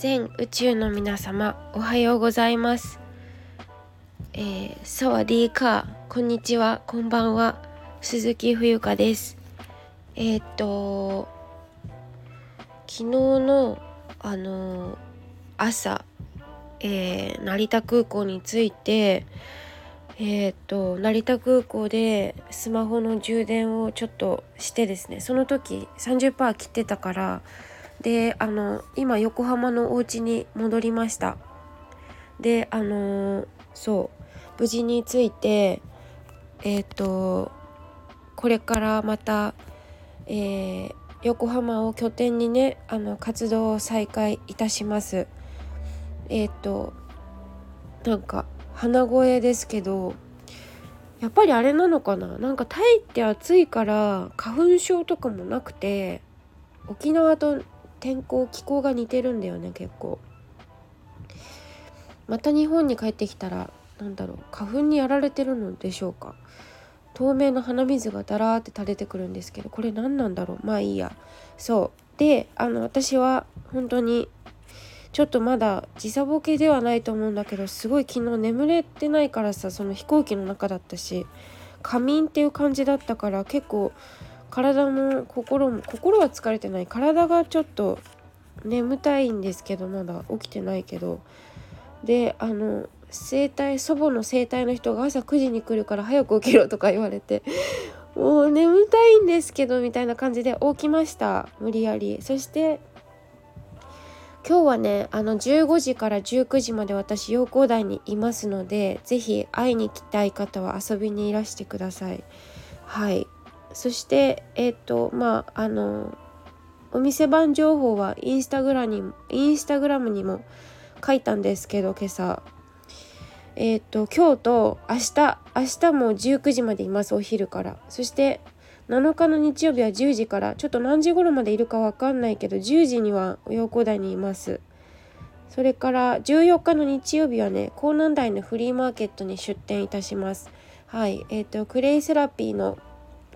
全宇宙の皆様おはようございます。えー、サワディーカーこんにちはこんばんは鈴木冬香です。えー、っと昨日のあのー、朝、えー、成田空港に着いてえー、っと成田空港でスマホの充電をちょっとしてですねその時30%切ってたからであの今横浜のお家に戻りました。であのそう無事に着いてえっ、ー、とこれからまた、えー、横浜を拠点にねあの活動を再開いたします。えっ、ー、となんか鼻声ですけどやっぱりあれなのかな？なんかタイって暑いから花粉症とかもなくて沖縄と天候気候が似てるんだよね結構。また日本に帰ってきたらなんだろう花粉にやられてるのでしょうか。透明の鼻水がダラーって垂れてくるんですけどこれ何なんだろう。まあいいや。そう。であの私は本当にちょっとまだ時差ボケではないと思うんだけどすごい昨日眠れてないからさその飛行機の中だったし仮眠っていう感じだったから結構体も心も心は疲れてない。体がちょっと眠たいんですけどまだ起きてないけど。であの整体祖母の整体の人が朝9時に来るから早く起きろとか言われて もう眠たいんですけどみたいな感じで起きました。無理やり。そして今日はねあの15時から19時まで私陽光台にいますので是非会いに来たい方は遊びにいらしてください。はい。そしてえっ、ー、とまああのお店番情報はインスタグラにインスタグラムにも書いたんですけど今朝。えっ、ー、と今日と明日明日も19時までいますお昼から。そして7日の日曜日は10時から。ちょっと何時頃までいるかわかんないけど10時には陽光台にいます。それから14日の日曜日はね港南台のフリーマーケットに出店いたします。はい。えっ、ー、とクレイセラピーの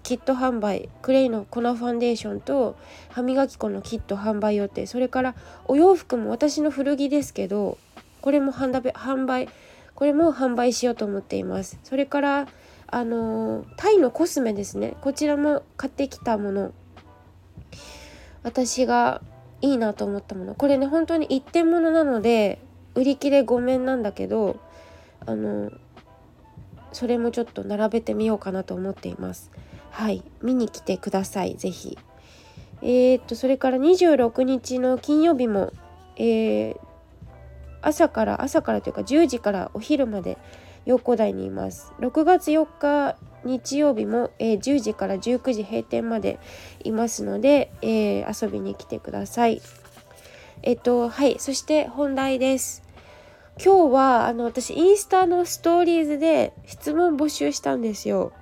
キット販売クレイの粉ファンデーションと歯磨き粉のキット販売予定それからお洋服も私の古着ですけどこれも販売これも販売しようと思っています。それからあのタイのコスメですね。こちらも買ってきたもの。私がいいなと思ったもの。これね本当に一点物なので売り切れごめんなんだけどあのそれもちょっと並べてみようかなと思っています。はい見に来てください是非えー、っとそれから26日の金曜日も、えー、朝から朝からというか10時からお昼まで陽光台にいます。6月4日日曜日も、えー、10時から19時閉店までいますので、えー、遊びに来てください。えっとはいそして本題です。今日はあの私インスタのストーリーズで質問募集したんですよ。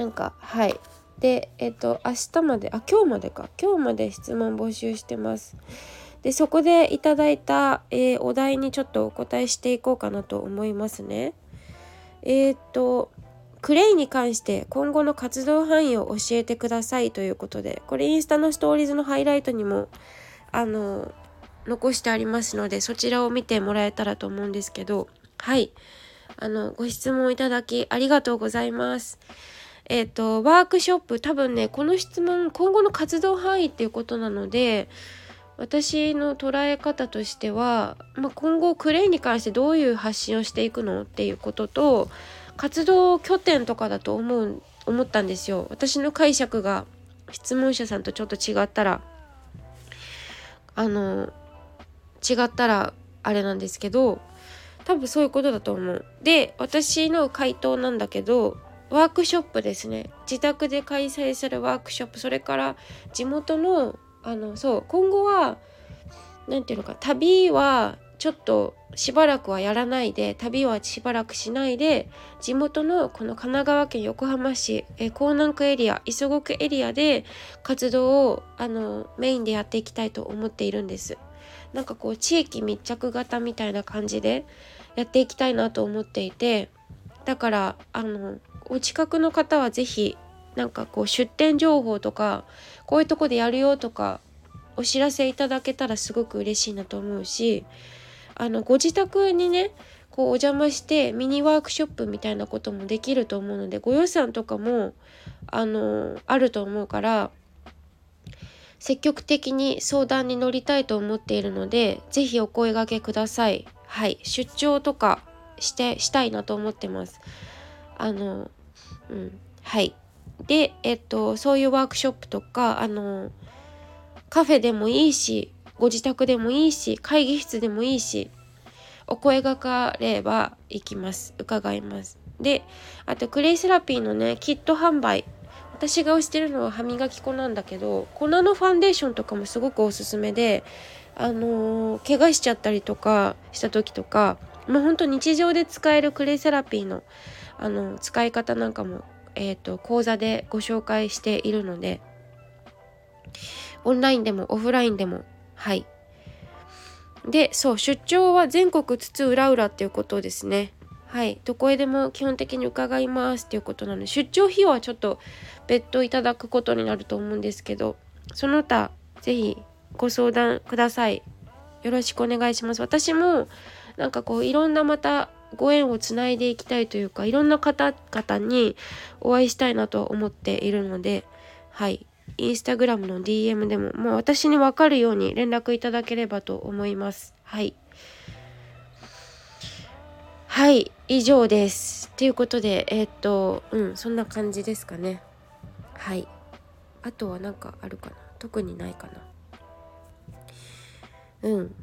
なんかはい。でえっ、と明日まであ今日までか。今日まで質問募集してます。でそこでいただいた、えー、お題にちょっとお答えしていこうかなと思いますね。えっ、とクレイに関して今後の活動範囲を教えてくださいということでこれインスタのストーリーズのハイライトにもあの残してありますのでそちらを見てもらえたらと思うんですけどはい。あのご質問いただきありがとうございます。えっ、ー、と、ワークショップ、多分ね、この質問、今後の活動範囲っていうことなので、私の捉え方としては、まあ、今後クレイに関してどういう発信をしていくのっていうことと活動拠点とかだと思う思ったんですよ。私の解釈が質問者さんとちょっと違ったらあの違ったらあれなんですけど多分そういうことだと思う。で私の回答なんだけどワークショップですね自宅で開催するワークショップそれから地元のあのそう今後は何て言うのか旅はちょっとしばらくはやらないで旅はしばらくしないで地元のこの神奈川県横浜市え港南区エリア磯子区エリアで活動をあのメインでやっていきたいと思っているんです。なんかこう地域密着型みたいな感じでやっていきたいなと思っていてだからあのお近くの方は是非なんかこう出店情報とかこういうとこでやるよとかお知らせいただけたらすごく嬉しいなと思うしあのご自宅にねこうお邪魔してミニワークショップみたいなこともできると思うのでご予算とかもあのあると思うから積極的に相談に乗りたいと思っているので是非お声がけください。はい出張とかしてしたいなと思ってます。あのうん。はい。でえっとそういうワークショップとかあのカフェでもいいしご自宅でもいいし会議室でもいいしお声がかれば行きます。伺います。であとクレイセラピーのねキット販売。私が推してるのは歯磨き粉なんだけど粉のファンデーションとかもすごくおすすめであのー、怪我しちゃったりとかした時とかもうほんと日常で使えるクレイセラピーのあの使い方なんかも、えーと、講座でご紹介しているのでオンラインでもオフラインでもはい。でそう出張は全国津々浦々っていうことですね。はい。どこへでも基本的に伺いますっていうことなので出張費用はちょっと別途いただくことになると思うんですけどその他是非ご相談ください。よろしくお願いします。私もなんかこういろんなまたご縁をつないでいきたいというかいろんな方々にお会いしたいなと思っているのではい。インスタグラムの DM でももう私に分かるように連絡いただければと思います。はい。はい。以上です。ということでえー、っとうんそんな感じですかね。はい。あとは何かあるかな。特にないかな。うん。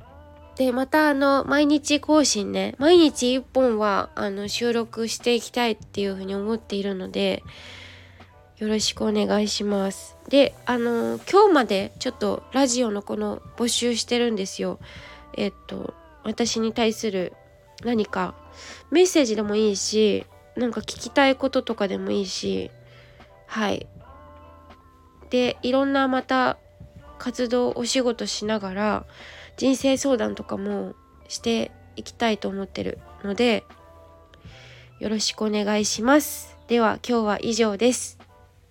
でまたあの毎日更新ね。毎日1本はあの収録していきたいっていうふうに思っているのでよろしくお願いします。であの今日までちょっとラジオのこの募集してるんですよ。えっと私に対する何かメッセージでもいいしなんか聞きたいこととかでもいいしはい。でいろんなまた活動お仕事しながら人生相談とかもしていきたいと思ってるのでよろしくお願いします。では今日は以上です。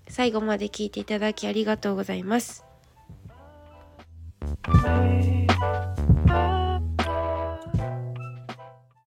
最後まで聞いていただきありがとうございます。